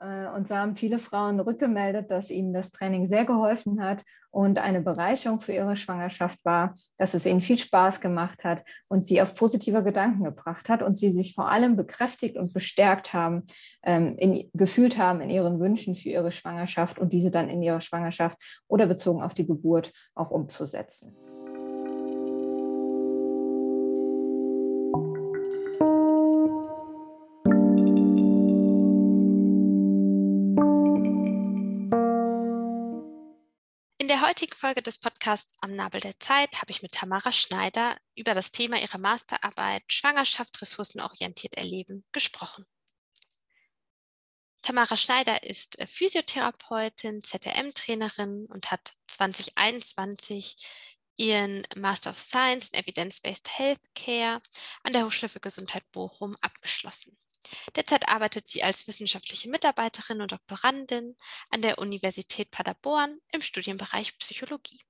Äh, und so haben viele Frauen rückgemeldet, dass ihnen das Training sehr geholfen hat und eine Bereicherung für ihre Schwangerschaft war, dass es ihnen viel Spaß gemacht hat und sie auf positive Gedanken gebracht hat und sie sich vor allem bekräftigt und bestärkt haben, ähm, in, gefühlt haben in ihren Wünschen für ihre Schwangerschaft und diese dann in ihrer Schwangerschaft oder bezogen auf die Geburt auch umzusetzen. Der heutigen Folge des Podcasts Am Nabel der Zeit habe ich mit Tamara Schneider über das Thema ihrer Masterarbeit Schwangerschaft ressourcenorientiert erleben gesprochen. Tamara Schneider ist äh, Physiotherapeutin, ZRM-Trainerin und hat 2021 ihren Master of Science in Evidence-Based Healthcare an der Hochschule für Gesundheit Bochum abgeschlossen. Derzeit arbeitet sie als wissenschaftliche Mitarbeiterin und Doktorandin an der Universität Paderborn im Studienbereich Psychologie.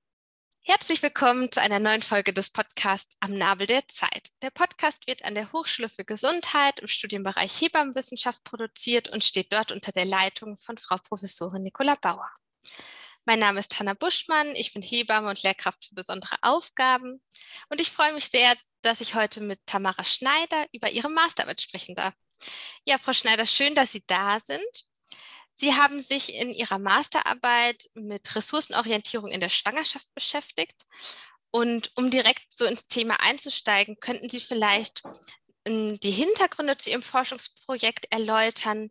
Herzlich willkommen zu einer neuen Folge des Podcasts Am Nabel der Zeit. Der Podcast wird an der Hochschule für Gesundheit im Studienbereich Hebammenwissenschaft produziert und steht dort unter der Leitung von Frau Professorin Nicola Bauer. Mein Name ist Hanna Buschmann, ich bin Hebamme und Lehrkraft für besondere Aufgaben und ich freue mich sehr, dass ich heute mit Tamara Schneider über ihre Masterarbeit sprechen darf. Ja, Frau Schneider, schön, dass Sie da sind. Sie haben sich in Ihrer Masterarbeit mit Ressourcenorientierung in der Schwangerschaft beschäftigt. Und um direkt so ins Thema einzusteigen, könnten Sie vielleicht ähm, die Hintergründe zu Ihrem Forschungsprojekt erläutern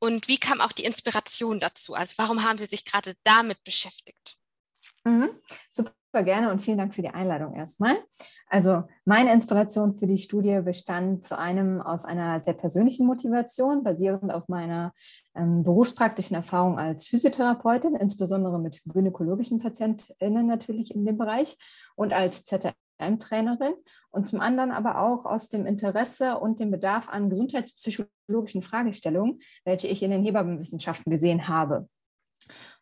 und wie kam auch die Inspiration dazu? Also warum haben Sie sich gerade damit beschäftigt? Mhm. Super gerne und vielen Dank für die Einladung erstmal. Also meine Inspiration für die Studie bestand zu einem aus einer sehr persönlichen Motivation, basierend auf meiner ähm, berufspraktischen Erfahrung als Physiotherapeutin, insbesondere mit gynäkologischen PatientInnen natürlich in dem Bereich und als ZRM-Trainerin und zum anderen aber auch aus dem Interesse und dem Bedarf an gesundheitspsychologischen Fragestellungen, welche ich in den Hebammenwissenschaften gesehen habe.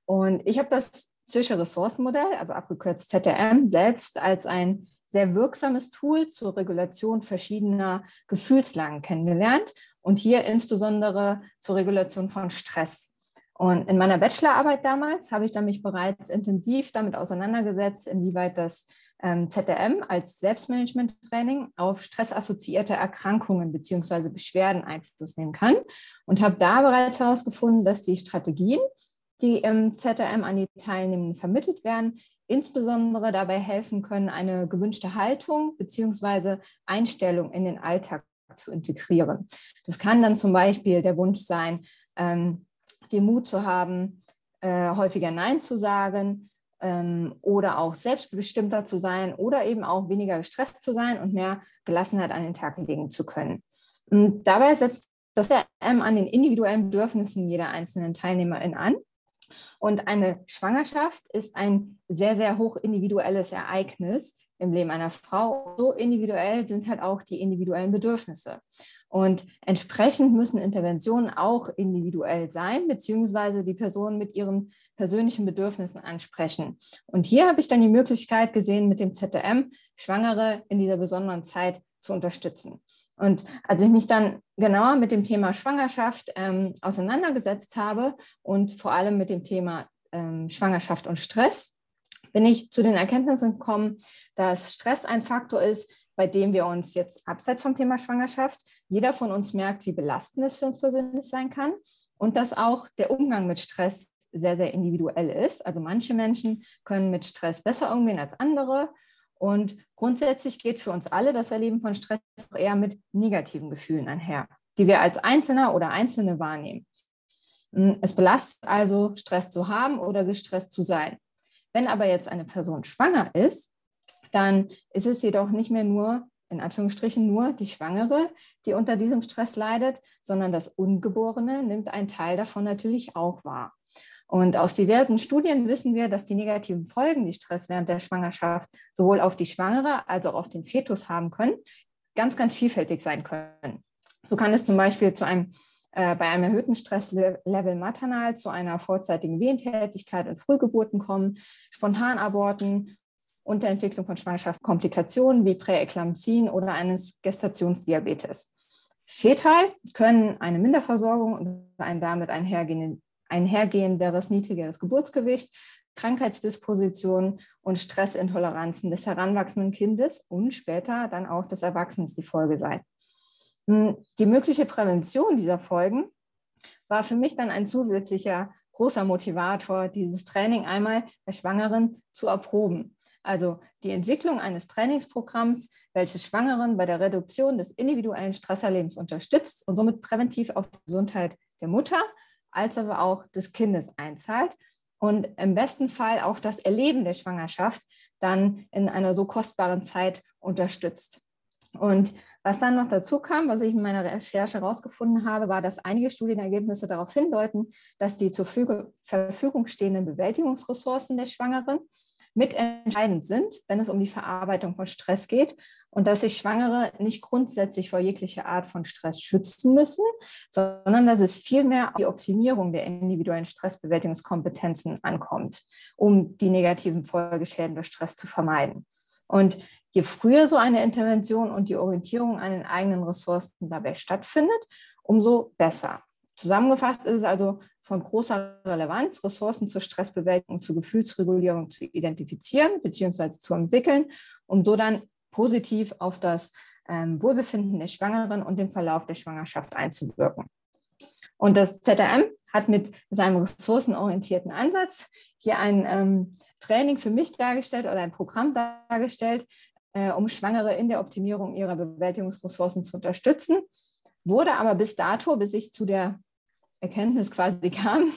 Und ich habe das Zürcher Ressourcenmodell, also abgekürzt ZRM, selbst als ein sehr wirksames Tool zur Regulation verschiedener Gefühlslagen kennengelernt und hier insbesondere zur Regulation von Stress. Und in meiner Bachelorarbeit damals habe ich dann mich bereits intensiv damit auseinandergesetzt, inwieweit das ähm, ZRM als Selbstmanagement-Training auf stressassoziierte Erkrankungen bzw. Beschwerden Einfluss nehmen kann und habe da bereits herausgefunden, dass die Strategien, die im ZRM an die Teilnehmenden vermittelt werden, insbesondere dabei helfen können, eine gewünschte Haltung bzw. Einstellung in den Alltag zu integrieren. Das kann dann zum Beispiel der Wunsch sein, ähm, den Mut zu haben, äh, häufiger Nein zu sagen ähm, oder auch selbstbestimmter zu sein oder eben auch weniger gestresst zu sein und mehr Gelassenheit an den Tag legen zu können. Und dabei setzt das RM an den individuellen Bedürfnissen jeder einzelnen Teilnehmerin an und eine Schwangerschaft ist ein sehr, sehr hoch individuelles Ereignis im Leben einer Frau. So individuell sind halt auch die individuellen Bedürfnisse. Und entsprechend müssen Interventionen auch individuell sein, beziehungsweise die Person mit ihren persönlichen Bedürfnissen ansprechen. Und hier habe ich dann die Möglichkeit gesehen, mit dem ZDM Schwangere in dieser besonderen Zeit zu unterstützen. Und als ich mich dann genauer mit dem Thema Schwangerschaft ähm, auseinandergesetzt habe und vor allem mit dem Thema ähm, Schwangerschaft und Stress, bin ich zu den Erkenntnissen gekommen, dass Stress ein Faktor ist, bei dem wir uns jetzt abseits vom Thema Schwangerschaft, jeder von uns merkt, wie belastend es für uns persönlich sein kann und dass auch der Umgang mit Stress sehr, sehr individuell ist. Also manche Menschen können mit Stress besser umgehen als andere und grundsätzlich geht für uns alle das Erleben von Stress auch eher mit negativen Gefühlen einher, die wir als Einzelner oder Einzelne wahrnehmen. Hm, es belastet also, Stress zu haben oder gestresst zu sein. Wenn aber jetzt eine Person schwanger ist, dann ist es jedoch nicht mehr nur, in Anführungsstrichen, nur die Schwangere, die unter diesem Stress leidet, sondern das Ungeborene nimmt einen Teil davon natürlich auch wahr. Und aus diversen Studien wissen wir, dass die negativen Folgen, die Stress während der Schwangerschaft sowohl auf die Schwangere als auch auf den Fetus haben können, ganz, ganz vielfältig sein können. So kann es zum Beispiel zu einem äh, bei einem erhöhten Stresslevel maternal zu einer vorzeitigen Wehentätigkeit und Frühgeburten kommen, Spontanaborten, Unterentwicklung von Schwangerschaftskomplikationen wie Präeklampsien oder eines Gestationsdiabetes. Fetal können eine Minderversorgung und ein damit einhergehenderes niedrigeres Geburtsgewicht, Krankheitsdispositionen und Stressintoleranzen des heranwachsenden Kindes und später dann auch des Erwachsenen die Folge sein. Hm, die mögliche Prävention dieser Folgen war für mich dann ein zusätzlicher großer Motivator, dieses Training einmal bei Schwangeren zu erproben. Also die Entwicklung eines Trainingsprogramms, welches Schwangeren bei der Reduktion des individuellen Stresserlebens unterstützt und somit präventiv auf die Gesundheit der Mutter als aber auch des Kindes einzahlt und im besten Fall auch das Erleben der Schwangerschaft dann in einer so kostbaren Zeit unterstützt. Und was dann noch dazu kam, was ich in meiner Recherche herausgefunden habe, war, dass einige Studienergebnisse darauf hindeuten, dass die zur Verfügung stehenden Bewältigungsressourcen der Schwangeren mitentscheidend sind, wenn es um die Verarbeitung von Stress geht und dass sich Schwangere nicht grundsätzlich vor jeglicher Art von Stress schützen müssen, sondern dass es vielmehr auf die Optimierung der individuellen Stressbewältigungskompetenzen ankommt, um die negativen Folgeschäden durch Stress zu vermeiden. Und je früher so eine Intervention und die Orientierung an den eigenen Ressourcen dabei stattfindet, umso besser. Zusammengefasst ist es also von großer Relevanz, Ressourcen zur Stressbewältigung, zur Gefühlsregulierung zu identifizieren bzw. zu entwickeln, um so dann positiv auf das ähm, Wohlbefinden der Schwangeren und den Verlauf der Schwangerschaft einzuwirken. Und das ZRM hat mit seinem ressourcenorientierten Ansatz hier ein ähm, Training für mich dargestellt oder ein Programm dargestellt, äh, um Schwangere in der Optimierung ihrer Bewältigungsressourcen zu unterstützen. Wurde aber bis dato, bis ich zu der Erkenntnis quasi kam,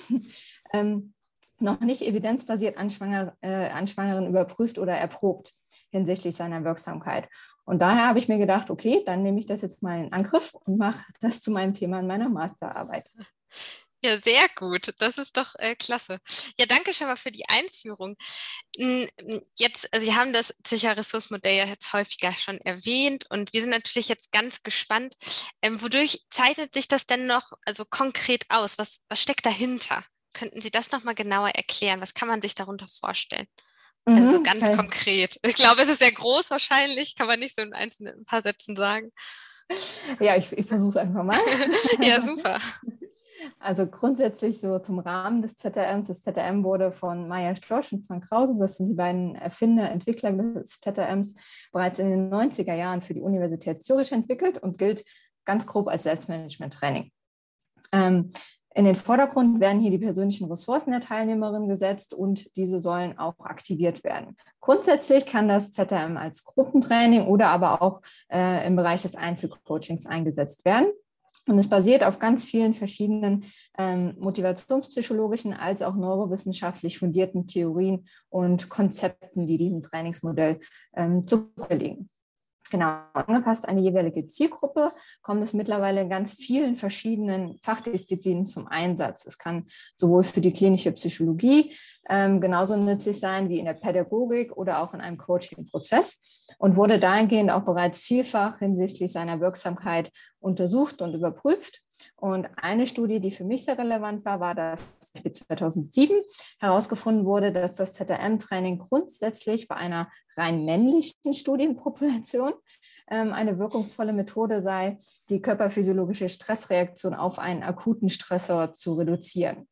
ähm, noch nicht evidenzbasiert an, Schwanger, äh, an Schwangeren überprüft oder erprobt hinsichtlich seiner Wirksamkeit. Und daher habe ich mir gedacht, okay, dann nehme ich das jetzt mal in Angriff und mache das zu meinem Thema in meiner Masterarbeit. Ja, sehr gut. Das ist doch äh, klasse. Ja, danke schon mal für die Einführung. Jetzt, also Sie haben das Psychoressourcenmodell ja jetzt häufiger schon erwähnt und wir sind natürlich jetzt ganz gespannt, ähm, wodurch zeichnet sich das denn noch also konkret aus? Was, was steckt dahinter? Könnten Sie das nochmal genauer erklären? Was kann man sich darunter vorstellen? Mhm, also so ganz okay. konkret. Ich glaube, es ist sehr groß wahrscheinlich, kann man nicht so in einzelnen ein paar Sätzen sagen. Ja, ich, ich versuche es einfach mal. ja, super. Also grundsätzlich so zum Rahmen des ZRMs. Das ZRM wurde von Maya Storch und Frank Krause, das sind die beiden Erfinder, Entwickler des ZRMs, bereits in den 90er Jahren für die Universität Zürich entwickelt und gilt ganz grob als Selbstmanagement-Training. Ähm, in den Vordergrund werden hier die persönlichen Ressourcen der Teilnehmerin gesetzt und diese sollen auch aktiviert werden. Grundsätzlich kann das ZRM als Gruppentraining oder aber auch äh, im Bereich des Einzelcoachings eingesetzt werden. Und es basiert auf ganz vielen verschiedenen ähm, motivationspsychologischen als auch neurowissenschaftlich fundierten Theorien und Konzepten, die diesem Trainingsmodell ähm, zugrunde liegen. Genau, angepasst an die jeweilige Zielgruppe kommt es mittlerweile in ganz vielen verschiedenen Fachdisziplinen zum Einsatz. Es kann sowohl für die klinische Psychologie ähm, genauso nützlich sein wie in der Pädagogik oder auch in einem Coaching-Prozess und wurde dahingehend auch bereits vielfach hinsichtlich seiner Wirksamkeit untersucht und überprüft. Und eine Studie, die für mich sehr relevant war, war, dass 2007 herausgefunden wurde, dass das ZRM-Training grundsätzlich bei einer rein männlichen Studienpopulation ähm, eine wirkungsvolle Methode sei, die körperphysiologische Stressreaktion auf einen akuten Stressor zu reduzieren.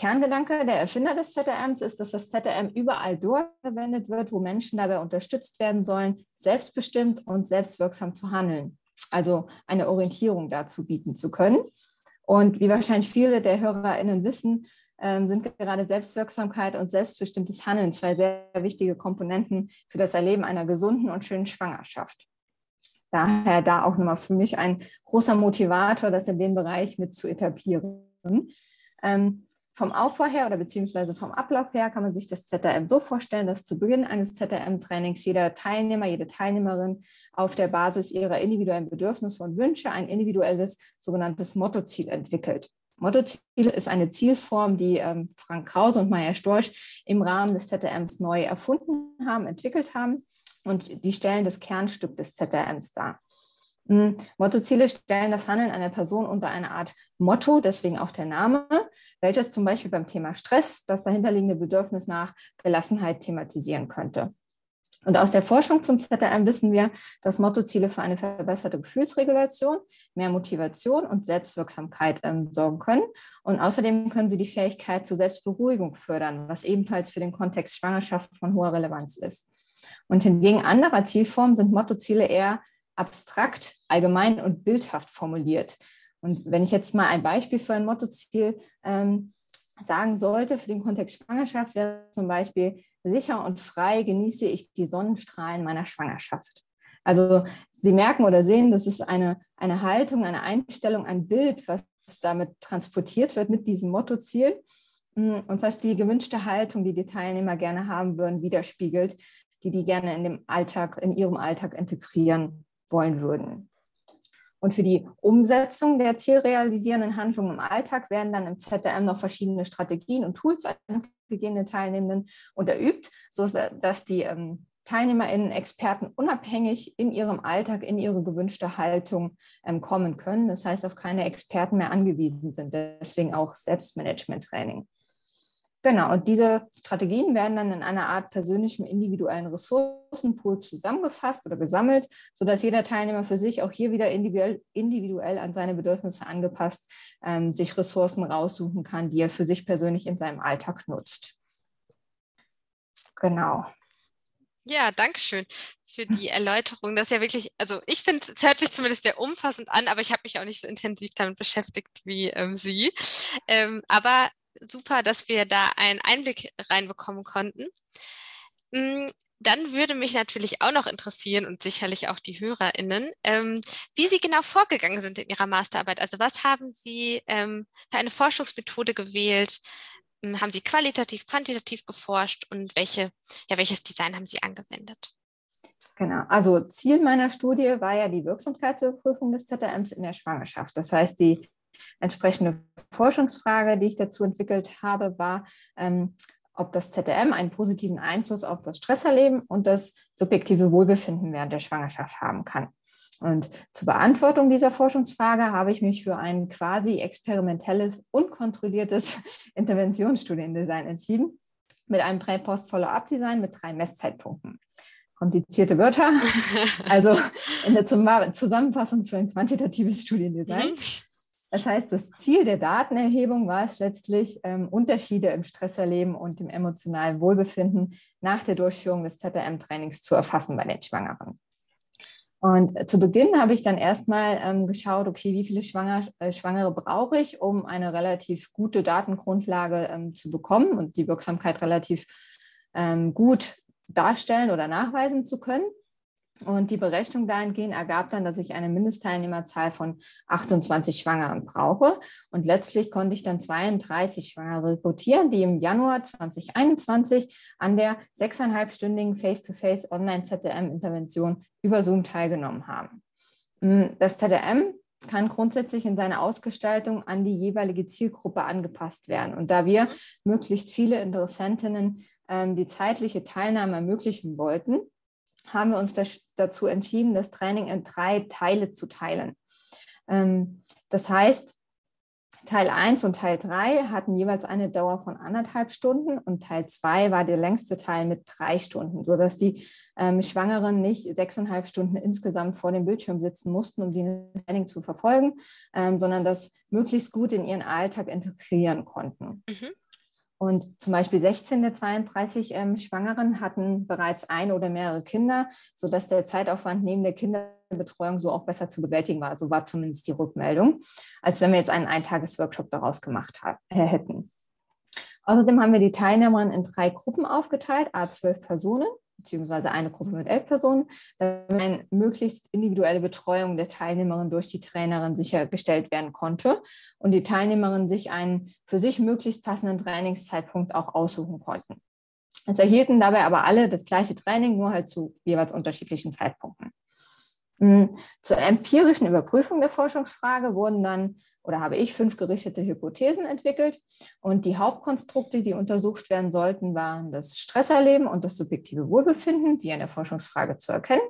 Kerngedanke der Erfinder des ZRMs ist, dass das ZRM überall dort verwendet wird, wo Menschen dabei unterstützt werden sollen, selbstbestimmt und selbstwirksam zu handeln. Also eine Orientierung dazu bieten zu können. Und wie wahrscheinlich viele der HörerInnen wissen, ähm, sind gerade Selbstwirksamkeit und selbstbestimmtes Handeln zwei sehr wichtige Komponenten für das Erleben einer gesunden und schönen Schwangerschaft. Daher da auch nochmal für mich ein großer Motivator, das in dem Bereich mit zu etablieren. Ähm, vom Aufbau her oder beziehungsweise vom Ablauf her kann man sich das ZRM so vorstellen, dass zu Beginn eines ZRM-Trainings jeder Teilnehmer, jede Teilnehmerin auf der Basis ihrer individuellen Bedürfnisse und Wünsche ein individuelles sogenanntes Mottoziel entwickelt. Mottoziel ist eine Zielform, die ähm, Frank Krause und Maya Storch im Rahmen des ZRMs neu erfunden haben, entwickelt haben und die stellen das Kernstück des ZRMs dar. Hm, Mottoziele stellen das Handeln einer Person unter eine Art Motto, deswegen auch der Name, welches zum Beispiel beim Thema Stress das dahinterliegende Bedürfnis nach Gelassenheit thematisieren könnte. Und aus der Forschung zum ZRM wissen wir, dass Mottoziele für eine verbesserte Gefühlsregulation, mehr Motivation und Selbstwirksamkeit ähm, sorgen können. Und außerdem können sie die Fähigkeit zur Selbstberuhigung fördern, was ebenfalls für den Kontext Schwangerschaft von hoher Relevanz ist. Und hingegen anderer Zielformen sind Mottoziele eher abstrakt, allgemein und bildhaft formuliert. Und wenn ich jetzt mal ein Beispiel für ein Mottoziel ähm, sagen sollte für den Kontext Schwangerschaft, wäre zum Beispiel sicher und frei genieße ich die Sonnenstrahlen meiner Schwangerschaft. Also Sie merken oder sehen, das ist eine, eine Haltung, eine Einstellung, ein Bild, was damit transportiert wird mit diesem Mottoziel und was die gewünschte Haltung, die die Teilnehmer gerne haben würden, widerspiegelt, die die gerne in dem Alltag, in ihrem Alltag integrieren wollen würden. Und für die Umsetzung der zielrealisierenden Handlungen im Alltag werden dann im ZDM noch verschiedene Strategien und Tools angegeben den Teilnehmenden unterübt, sodass die ähm, TeilnehmerInnen, Experten unabhängig in ihrem Alltag, in ihre gewünschte Haltung ähm, kommen können. Das heißt, auf keine Experten mehr angewiesen sind. Deswegen auch Selbstmanagement-Training. Genau, und diese Strategien werden dann in einer Art persönlichem individuellen Ressourcenpool zusammengefasst oder gesammelt, sodass jeder Teilnehmer für sich auch hier wieder individuell, individuell an seine Bedürfnisse angepasst ähm, sich Ressourcen raussuchen kann, die er für sich persönlich in seinem Alltag nutzt. Genau. Ja, danke schön für die Erläuterung. Das ist ja wirklich, also ich finde, es hört sich zumindest sehr umfassend an, aber ich habe mich auch nicht so intensiv damit beschäftigt wie ähm, Sie. Ähm, aber super, dass wir da einen Einblick reinbekommen konnten. Mm, dann würde mich natürlich auch noch interessieren und sicherlich auch die HörerInnen, ähm, wie Sie genau vorgegangen sind in Ihrer Masterarbeit. Also was haben Sie ähm, für eine Forschungsmethode gewählt? Ähm, haben Sie qualitativ, quantitativ geforscht und welche, ja, welches Design haben Sie angewendet? Genau, also Ziel meiner Studie war ja die Wirksamkeitsüberprüfung des ZRMs in der Schwangerschaft. Das heißt, die Entsprechende Forschungsfrage, die ich dazu entwickelt habe, war, ähm, ob das ZDM einen positiven Einfluss auf das Stresserleben und das subjektive Wohlbefinden während der Schwangerschaft haben kann. Und zur Beantwortung dieser Forschungsfrage habe ich mich für ein quasi experimentelles, unkontrolliertes Interventionsstudiendesign entschieden, mit einem Prä-Post-Follow-up-Design mit drei Messzeitpunkten. Komplizierte Wörter, also in der Zusammenfassung für ein quantitatives Studiendesign. Das heißt, das Ziel der Datenerhebung war es letztlich, ähm, Unterschiede im Stresserleben und im emotionalen Wohlbefinden nach der Durchführung des ZRM-Trainings zu erfassen bei den Schwangeren. Und zu Beginn habe ich dann erstmal ähm, geschaut, okay, wie viele Schwanger, äh, Schwangere brauche ich, um eine relativ gute Datengrundlage ähm, zu bekommen und die Wirksamkeit relativ ähm, gut darstellen oder nachweisen zu können. Und die Berechnung dahingehend ergab dann, dass ich eine Mindestteilnehmerzahl von 28 Schwangeren brauche. Und letztlich konnte ich dann 32 Schwangere rekrutieren, die im Januar 2021 an der sechseinhalbstündigen Face-to-Face Online-ZDM-Intervention über Zoom teilgenommen haben. Hm, das ZDM kann grundsätzlich in seiner Ausgestaltung an die jeweilige Zielgruppe angepasst werden. Und da wir möglichst viele Interessentinnen ähm, die zeitliche Teilnahme ermöglichen wollten, haben wir uns das, dazu entschieden, das Training in drei Teile zu teilen. Ähm, das heißt, Teil 1 und Teil 3 hatten jeweils eine Dauer von anderthalb Stunden und Teil 2 war der längste Teil mit drei Stunden, sodass die ähm, Schwangeren nicht sechseinhalb Stunden insgesamt vor dem Bildschirm sitzen mussten, um die Training zu verfolgen, ähm, sondern das möglichst gut in ihren Alltag integrieren konnten. Mhm. Und zum Beispiel 16 der 32 ähm, Schwangeren hatten bereits ein oder mehrere Kinder, sodass der Zeitaufwand neben der Kinderbetreuung so auch besser zu bewältigen war. So war zumindest die Rückmeldung, als wenn wir jetzt einen Eintagesworkshop daraus gemacht äh, hätten. Außerdem haben wir die Teilnehmerinnen in drei Gruppen aufgeteilt, a 12 Personen beziehungsweise eine Gruppe mit elf Personen, damit eine möglichst individuelle Betreuung der Teilnehmerin durch die Trainerin sichergestellt werden konnte und die Teilnehmerinnen sich einen für sich möglichst passenden Trainingszeitpunkt auch aussuchen konnten. Es erhielten dabei aber alle das gleiche Training, nur halt zu jeweils unterschiedlichen Zeitpunkten. Hm, zur empirischen Überprüfung der Forschungsfrage wurden dann oder habe ich fünf gerichtete Hypothesen entwickelt. Und die Hauptkonstrukte, die untersucht werden sollten, waren das Stresserleben und das subjektive Wohlbefinden, wie in der Forschungsfrage zu erkennen.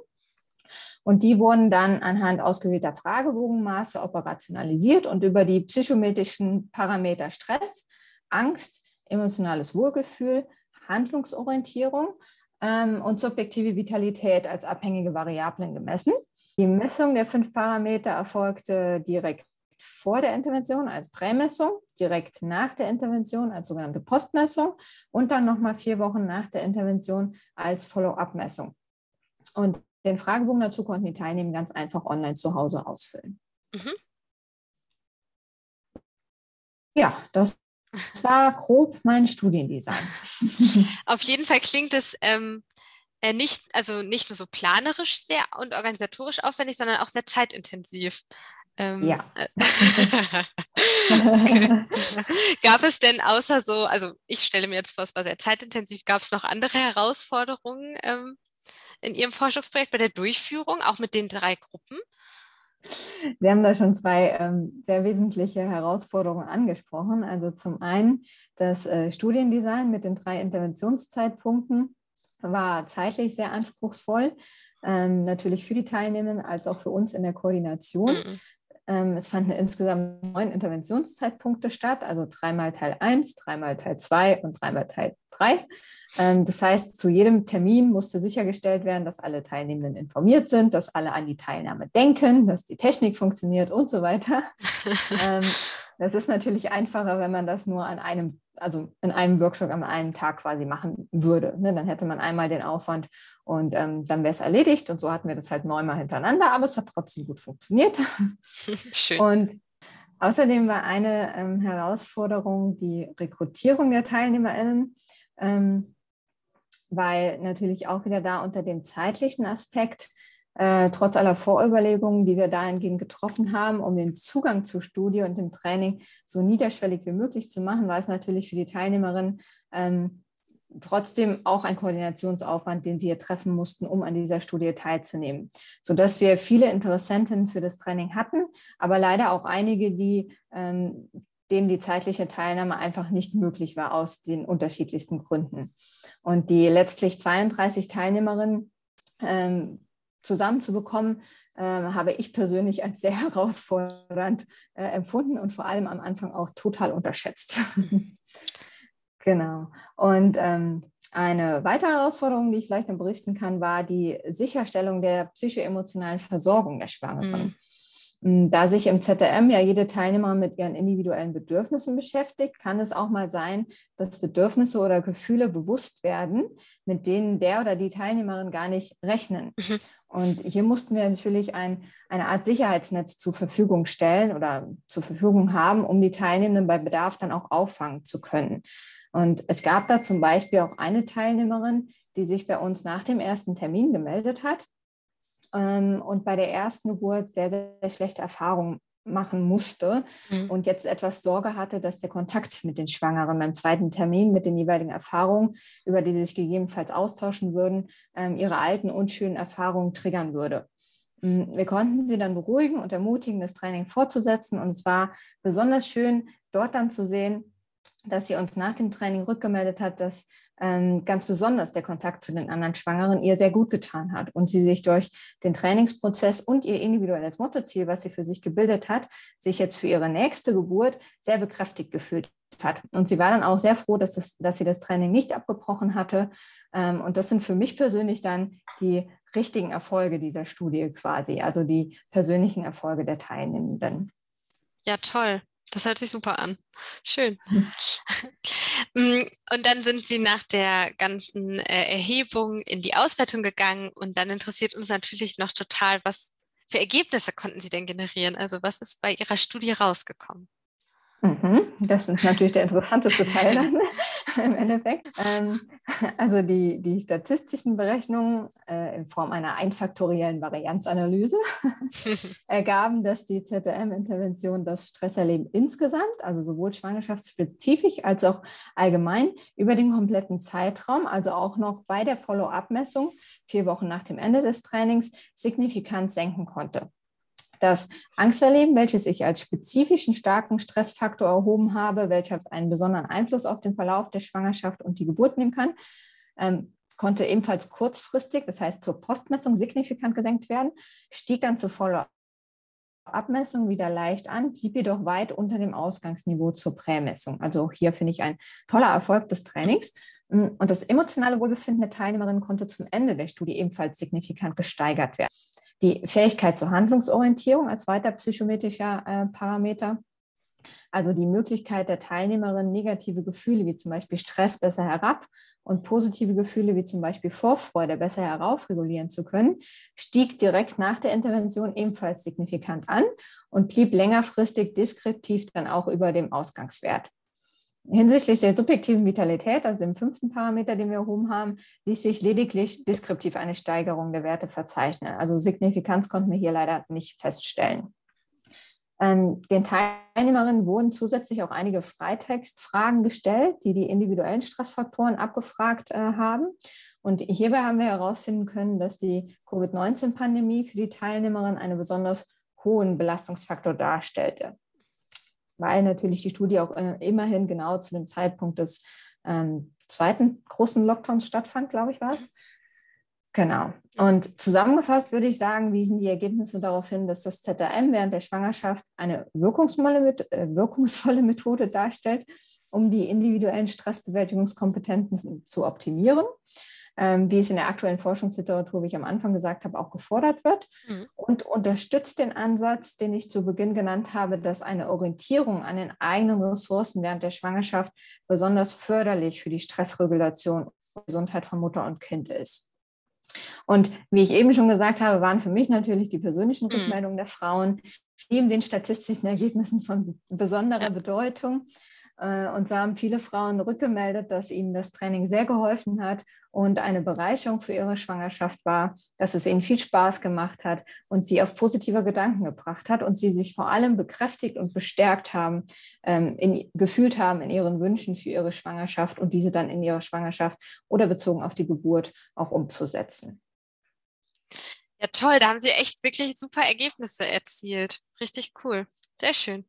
Und die wurden dann anhand ausgewählter Fragebogenmaße operationalisiert und über die psychometrischen Parameter Stress, Angst, emotionales Wohlgefühl, Handlungsorientierung ähm, und subjektive Vitalität als abhängige Variablen gemessen. Die Messung der fünf Parameter erfolgte direkt vor der Intervention als Prämessung, direkt nach der Intervention als sogenannte Postmessung und dann nochmal vier Wochen nach der Intervention als Follow-up-Messung. Und den Fragebogen dazu konnten die Teilnehmer ganz einfach online zu Hause ausfüllen. Mhm. Ja, das war grob mein Studiendesign. Auf jeden Fall klingt es ähm, äh, nicht, also nicht nur so planerisch sehr und organisatorisch aufwendig, sondern auch sehr zeitintensiv. Ähm, ja. Äh, gab es denn außer so, also ich stelle mir jetzt vor, es war sehr zeitintensiv, gab es noch andere Herausforderungen ähm, in Ihrem Forschungsprojekt bei der Durchführung, auch mit den drei Gruppen? Wir haben da schon zwei ähm, sehr wesentliche Herausforderungen angesprochen. Also zum einen das äh, Studiendesign mit den drei Interventionszeitpunkten war zeitlich sehr anspruchsvoll, ähm, natürlich für die Teilnehmenden als auch für uns in der Koordination. Mhm. Ähm, es fanden insgesamt neun Interventionszeitpunkte statt, also dreimal Teil 1, dreimal Teil 2 und dreimal Teil 3. Ähm, das heißt, zu jedem Termin musste sichergestellt werden, dass alle Teilnehmenden informiert sind, dass alle an die Teilnahme denken, dass die Technik funktioniert und so weiter. Ähm, das ist natürlich einfacher, wenn man das nur an einem also in einem Workshop an einem Tag quasi machen würde. Ne? Dann hätte man einmal den Aufwand und ähm, dann wäre es erledigt. Und so hatten wir das halt neunmal hintereinander, aber es hat trotzdem gut funktioniert. Schön. Und außerdem war eine ähm, Herausforderung die Rekrutierung der TeilnehmerInnen. Ähm, weil natürlich auch wieder da unter dem zeitlichen Aspekt äh, trotz aller Vorüberlegungen, die wir dahingehend getroffen haben, um den Zugang zur Studie und dem Training so niederschwellig wie möglich zu machen, war es natürlich für die Teilnehmerinnen ähm, trotzdem auch ein Koordinationsaufwand, den sie hier treffen mussten, um an dieser Studie teilzunehmen, sodass wir viele Interessenten für das Training hatten, aber leider auch einige, die ähm, denen die zeitliche Teilnahme einfach nicht möglich war aus den unterschiedlichsten Gründen. Und die letztlich 32 Teilnehmerinnen ähm, zusammenzubekommen, äh, habe ich persönlich als sehr herausfordernd äh, empfunden und vor allem am Anfang auch total unterschätzt. genau. Und ähm, eine weitere Herausforderung, die ich vielleicht noch berichten kann, war die Sicherstellung der psychoemotionalen Versorgung der Schwangeren. Mhm. Hm, da sich im ZRM ja jede Teilnehmer mit ihren individuellen Bedürfnissen beschäftigt, kann es auch mal sein, dass Bedürfnisse oder Gefühle bewusst werden, mit denen der oder die Teilnehmerin gar nicht rechnen. Mhm. Und hier mussten wir natürlich ein, eine Art Sicherheitsnetz zur Verfügung stellen oder zur Verfügung haben, um die Teilnehmenden bei Bedarf dann auch auffangen zu können. Und es gab da zum Beispiel auch eine Teilnehmerin, die sich bei uns nach dem ersten Termin gemeldet hat ähm, und bei der ersten Geburt sehr, sehr, schlechte Erfahrungen machen musste mhm. und jetzt etwas Sorge hatte, dass der Kontakt mit den Schwangeren beim zweiten Termin mit den jeweiligen Erfahrungen, über die sie sich gegebenenfalls austauschen würden, ähm, ihre alten unschönen Erfahrungen triggern würde. Mm, wir konnten sie dann beruhigen und ermutigen, das Training fortzusetzen. Und es war besonders schön, dort dann zu sehen, dass sie uns nach dem Training rückgemeldet hat, dass ähm, ganz besonders der Kontakt zu den anderen Schwangeren ihr sehr gut getan hat und sie sich durch den Trainingsprozess und ihr individuelles Mottoziel, was sie für sich gebildet hat, sich jetzt für ihre nächste Geburt sehr bekräftigt gefühlt hat. Und sie war dann auch sehr froh, dass, das, dass sie das Training nicht abgebrochen hatte. Ähm, und das sind für mich persönlich dann die richtigen Erfolge dieser Studie quasi, also die persönlichen Erfolge der Teilnehmenden. Ja, toll. Das hört sich super an. Schön. Mm, und dann sind Sie nach der ganzen äh, Erhebung in die Auswertung gegangen und dann interessiert uns natürlich noch total, was für Ergebnisse konnten Sie denn generieren? Also was ist bei Ihrer Studie rausgekommen? Mhm, das ist natürlich der interessanteste Teil dann im Endeffekt. Ähm, also die, die statistischen Berechnungen äh, in Form einer einfaktoriellen Varianzanalyse ergaben, dass die ZRM-Intervention das Stresserleben insgesamt, also sowohl schwangerschaftsspezifisch als auch allgemein über den kompletten Zeitraum, also auch noch bei der Follow-up-Messung, vier Wochen nach dem Ende des Trainings, signifikant senken konnte. Das Angsterleben, welches ich als spezifischen starken Stressfaktor erhoben habe, welcher einen besonderen Einfluss auf den Verlauf der Schwangerschaft und die Geburt nehmen kann, ähm, konnte ebenfalls kurzfristig, das heißt zur Postmessung signifikant gesenkt werden, stieg dann zur Follow Abmessung wieder leicht an, blieb jedoch weit unter dem Ausgangsniveau zur Prämessung. Also auch hier finde ich ein toller Erfolg des Trainings. Und das emotionale Wohlbefinden der Teilnehmerin konnte zum Ende der Studie ebenfalls signifikant gesteigert werden. Die Fähigkeit zur Handlungsorientierung als weiter psychometrischer äh, Parameter also die Möglichkeit der Teilnehmerin, negative Gefühle wie zum Beispiel Stress besser herab und positive Gefühle wie zum Beispiel Vorfreude besser heraufregulieren zu können, stieg direkt nach der Intervention ebenfalls signifikant an und blieb längerfristig deskriptiv dann auch über dem Ausgangswert. Hinsichtlich der subjektiven Vitalität, also dem fünften Parameter, den wir erhoben haben, ließ sich lediglich deskriptiv eine Steigerung der Werte verzeichnen. Also Signifikanz konnten wir hier leider nicht feststellen. Ähm, den Teilnehmerinnen wurden zusätzlich auch einige Freitextfragen gestellt, die die individuellen Stressfaktoren abgefragt äh, haben. Und hierbei haben wir herausfinden können, dass die Covid-19-Pandemie für die Teilnehmerinnen einen besonders hohen Belastungsfaktor darstellte, weil natürlich die Studie auch äh, immerhin genau zu dem Zeitpunkt des ähm, zweiten großen Lockdowns stattfand, glaube ich, war es. Genau. Und zusammengefasst würde ich sagen, wiesen die Ergebnisse darauf hin, dass das ZRM während der Schwangerschaft eine äh, wirkungsvolle Methode darstellt, um die individuellen Stressbewältigungskompetenzen zu optimieren, ähm, wie es in der aktuellen Forschungsliteratur, wie ich am Anfang gesagt habe, auch gefordert wird mhm. und unterstützt den Ansatz, den ich zu Beginn genannt habe, dass eine Orientierung an den eigenen Ressourcen während der Schwangerschaft besonders förderlich für die Stressregulation und Gesundheit von Mutter und Kind ist. Und wie ich eben schon gesagt habe, waren für mich natürlich die persönlichen mhm. Rückmeldungen der Frauen neben den statistischen Ergebnissen von besonderer ja. Bedeutung. Äh, und so haben viele Frauen rückgemeldet, dass ihnen das Training sehr geholfen hat und eine Bereicherung für ihre Schwangerschaft war, dass es ihnen viel Spaß gemacht hat und sie auf positive Gedanken gebracht hat und sie sich vor allem bekräftigt und bestärkt haben, ähm, in, gefühlt haben in ihren Wünschen für ihre Schwangerschaft und diese dann in ihrer Schwangerschaft oder bezogen auf die Geburt auch umzusetzen. Ja, toll, da haben Sie echt wirklich super Ergebnisse erzielt. Richtig cool. Sehr schön.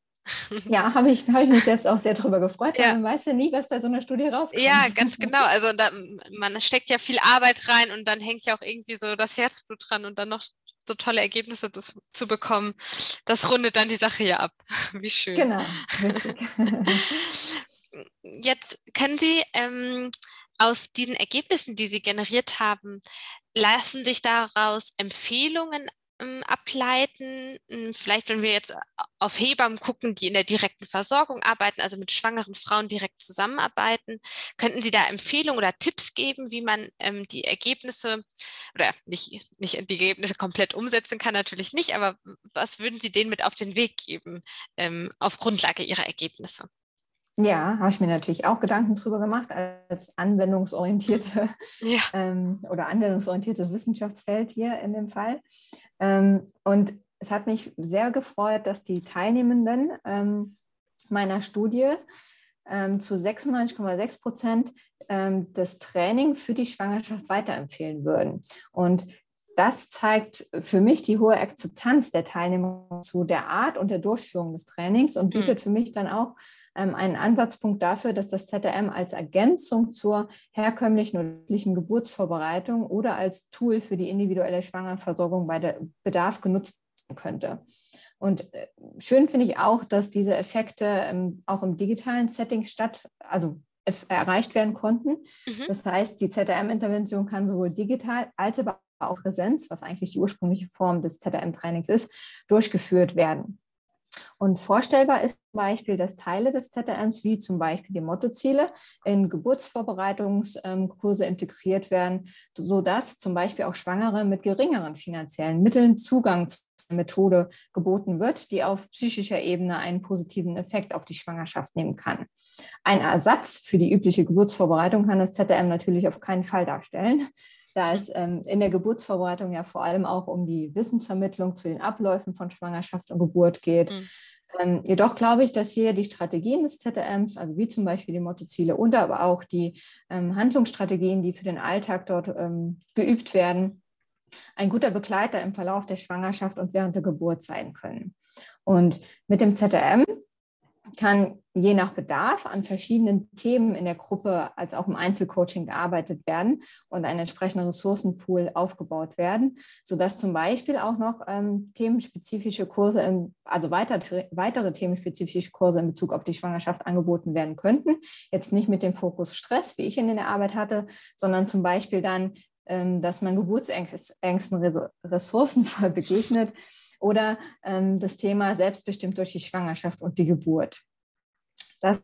Ja, habe ich, hab ich mich selbst auch sehr darüber gefreut, ja. man weiß ja nie, was bei so einer Studie rauskommt. Ja, ganz genau. Also da, man steckt ja viel Arbeit rein und dann hängt ja auch irgendwie so das Herzblut dran und dann noch so tolle Ergebnisse zu, zu bekommen, das rundet dann die Sache ja ab. Wie schön. Genau. Jetzt können Sie ähm, aus diesen Ergebnissen, die Sie generiert haben, lassen sich daraus Empfehlungen ähm, ableiten? Hm, vielleicht, wenn wir jetzt auf Hebammen gucken, die in der direkten Versorgung arbeiten, also mit schwangeren Frauen direkt zusammenarbeiten, könnten Sie da Empfehlungen oder Tipps geben, wie man ähm, die Ergebnisse oder nicht, nicht die Ergebnisse komplett umsetzen kann, natürlich nicht, aber was würden Sie denen mit auf den Weg geben ähm, auf Grundlage Ihrer Ergebnisse? Ja, habe ich mir natürlich auch Gedanken drüber gemacht als anwendungsorientierte ja. ähm, oder anwendungsorientiertes Wissenschaftsfeld hier in dem Fall. Ähm, und es hat mich sehr gefreut, dass die Teilnehmenden ähm, meiner Studie ähm, zu 96,6 Prozent ähm, das Training für die Schwangerschaft weiterempfehlen würden. Und das zeigt für mich die hohe Akzeptanz der Teilnehmer zu der Art und der Durchführung des Trainings und bietet mhm. für mich dann auch ähm, einen Ansatzpunkt dafür, dass das ZRM als Ergänzung zur herkömmlichen und Geburtsvorbereitung oder als Tool für die individuelle Schwangerversorgung bei der Bedarf genutzt werden könnte. Und äh, schön finde ich auch, dass diese Effekte ähm, auch im digitalen Setting statt, also erreicht werden konnten. Mhm. Das heißt, die ZRM-Intervention kann sowohl digital als aber auch Präsenz, was eigentlich die ursprüngliche Form des ZRM-Trainings ist, durchgeführt werden. Und vorstellbar ist zum Beispiel, dass Teile des ZRMs, wie zum Beispiel die Mottoziele, in Geburtsvorbereitungskurse integriert werden, sodass zum Beispiel auch Schwangere mit geringeren finanziellen Mitteln Zugang zu der Methode geboten wird, die auf psychischer Ebene einen positiven Effekt auf die Schwangerschaft nehmen kann. Ein Ersatz für die übliche Geburtsvorbereitung kann das ZRM natürlich auf keinen Fall darstellen da es ähm, in der Geburtsvorbereitung ja vor allem auch um die Wissensvermittlung zu den Abläufen von Schwangerschaft und Geburt geht. Mhm. Ähm, jedoch glaube ich, dass hier die Strategien des ZRMs, also wie zum Beispiel die Mottoziele und aber auch die ähm, Handlungsstrategien, die für den Alltag dort ähm, geübt werden, ein guter Begleiter im Verlauf der Schwangerschaft und während der Geburt sein können. Und mit dem ZRM kann je nach Bedarf an verschiedenen Themen in der Gruppe als auch im Einzelcoaching gearbeitet werden und ein entsprechender Ressourcenpool aufgebaut werden, sodass zum Beispiel auch noch ähm, themenspezifische Kurse, im, also weiter, weitere themenspezifische Kurse in Bezug auf die Schwangerschaft angeboten werden könnten. Jetzt nicht mit dem Fokus Stress, wie ich ihn in der Arbeit hatte, sondern zum Beispiel dann, ähm, dass man Geburtsängsten ressourcenvoll begegnet oder ähm, das Thema selbstbestimmt durch die Schwangerschaft und die Geburt. Das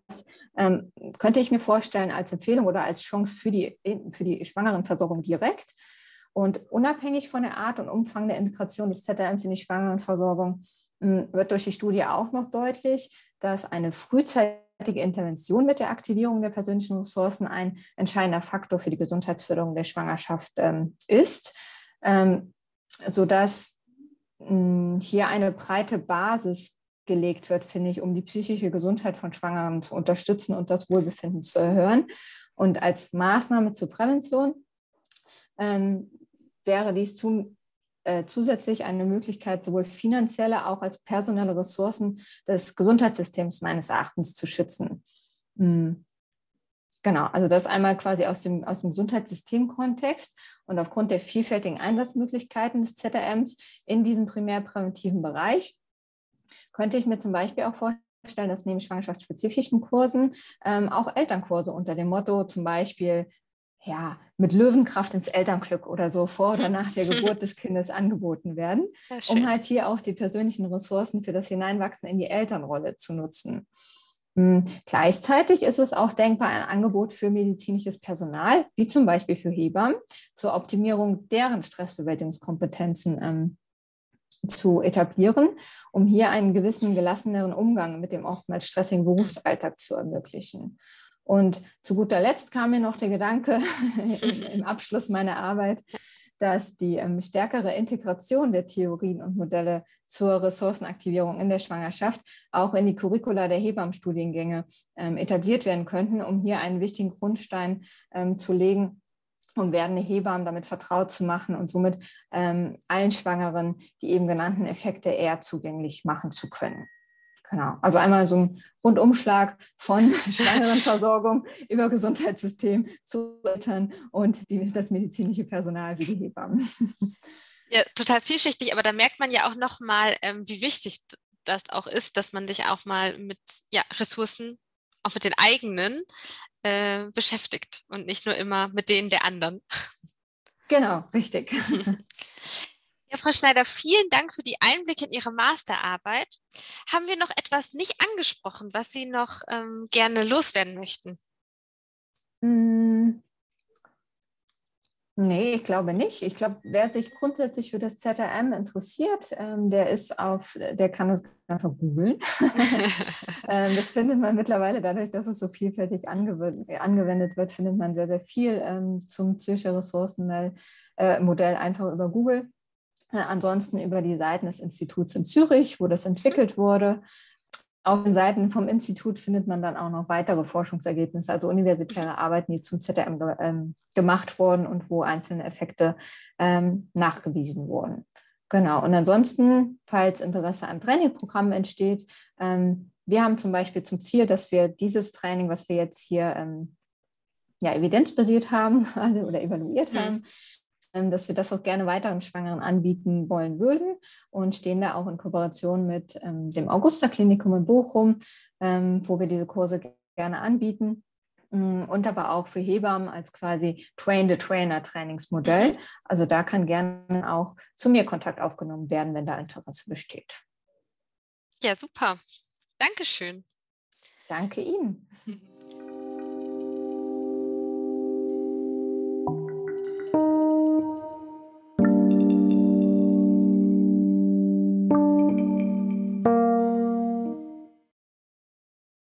ähm, könnte ich mir vorstellen als Empfehlung oder als Chance für die, für die Schwangerenversorgung direkt. Und unabhängig von der Art und Umfang der Integration des ZRMs in die Schwangerenversorgung hm, wird durch die Studie auch noch deutlich, dass eine frühzeitige Intervention mit der Aktivierung der persönlichen Ressourcen ein entscheidender Faktor für die Gesundheitsförderung der Schwangerschaft ähm, ist, ähm, sodass hier eine breite Basis gelegt wird, finde ich, um die psychische Gesundheit von Schwangeren zu unterstützen und das Wohlbefinden zu erhöhen. Und als Maßnahme zur Prävention ähm, wäre dies zum, äh, zusätzlich eine Möglichkeit, sowohl finanzielle als auch als personelle Ressourcen des Gesundheitssystems meines Erachtens zu schützen. Mhm. Genau, also das einmal quasi aus dem, aus dem Gesundheitssystemkontext und aufgrund der vielfältigen Einsatzmöglichkeiten des ZRMs in diesem primärpräventiven Bereich könnte ich mir zum Beispiel auch vorstellen, dass neben schwangerschaftsspezifischen Kursen ähm, auch Elternkurse unter dem Motto zum Beispiel ja, mit Löwenkraft ins Elternglück oder so vor oder nach der Geburt des Kindes angeboten werden, um halt hier auch die persönlichen Ressourcen für das Hineinwachsen in die Elternrolle zu nutzen. Hm, gleichzeitig ist es auch denkbar, ein Angebot für medizinisches Personal, wie zum Beispiel für Hebammen, zur Optimierung deren Stressbewältigungskompetenzen ähm, zu etablieren, um hier einen gewissen gelasseneren Umgang mit dem oftmals stressigen Berufsalltag zu ermöglichen. Und zu guter Letzt kam mir noch der Gedanke im Abschluss meiner Arbeit, dass die ähm, stärkere Integration der Theorien und Modelle zur Ressourcenaktivierung in der Schwangerschaft auch in die Curricula der Hebammenstudiengänge ähm, etabliert werden könnten, um hier einen wichtigen Grundstein ähm, zu legen, um werdende Hebammen damit vertraut zu machen und somit ähm, allen Schwangeren die eben genannten Effekte eher zugänglich machen zu können. Genau, also einmal so ein Rundumschlag von Schwangerenversorgung über Gesundheitssystem zu Eltern und die, das medizinische Personal wie die Hebammen. Ja, total vielschichtig, aber da merkt man ja auch nochmal, ähm, wie wichtig das auch ist, dass man sich auch mal mit ja, Ressourcen, auch mit den eigenen, äh, beschäftigt und nicht nur immer mit denen der anderen. Genau, richtig. Ja, Frau Schneider, vielen Dank für die Einblicke in Ihre Masterarbeit. Haben wir noch etwas nicht angesprochen, was Sie noch ähm, gerne loswerden möchten? Hm. Nee, ich glaube nicht. Ich glaube, wer sich grundsätzlich für das ZRM interessiert, ähm, der ist auf, der kann es einfach googeln. ähm, das findet man mittlerweile dadurch, dass es so vielfältig angewendet wird, findet man sehr, sehr viel ähm, zum psychische Ressourcenmodell äh, einfach über Google. Äh, ansonsten über die Seiten des Instituts in Zürich, wo das entwickelt wurde. Auf den Seiten vom Institut findet man dann auch noch weitere Forschungsergebnisse, also universitäre Arbeiten, die zum ZRM ähm, gemacht wurden und wo einzelne Effekte ähm, nachgewiesen wurden. Genau, und ansonsten, falls Interesse an Trainingprogrammen entsteht, ähm, wir haben zum Beispiel zum Ziel, dass wir dieses Training, was wir jetzt hier ähm, ja, evidenzbasiert haben also, oder evaluiert mhm. haben, dass wir das auch gerne weiteren Schwangeren anbieten wollen würden und stehen da auch in Kooperation mit ähm, dem Augusta Klinikum in Bochum, ähm, wo wir diese Kurse gerne anbieten mm, und aber auch für Hebammen als quasi Train-the-Trainer-Trainingsmodell. Mhm. Also da kann gerne auch zu mir Kontakt aufgenommen werden, wenn da Interesse besteht. Ja, super. Dankeschön. Danke Ihnen.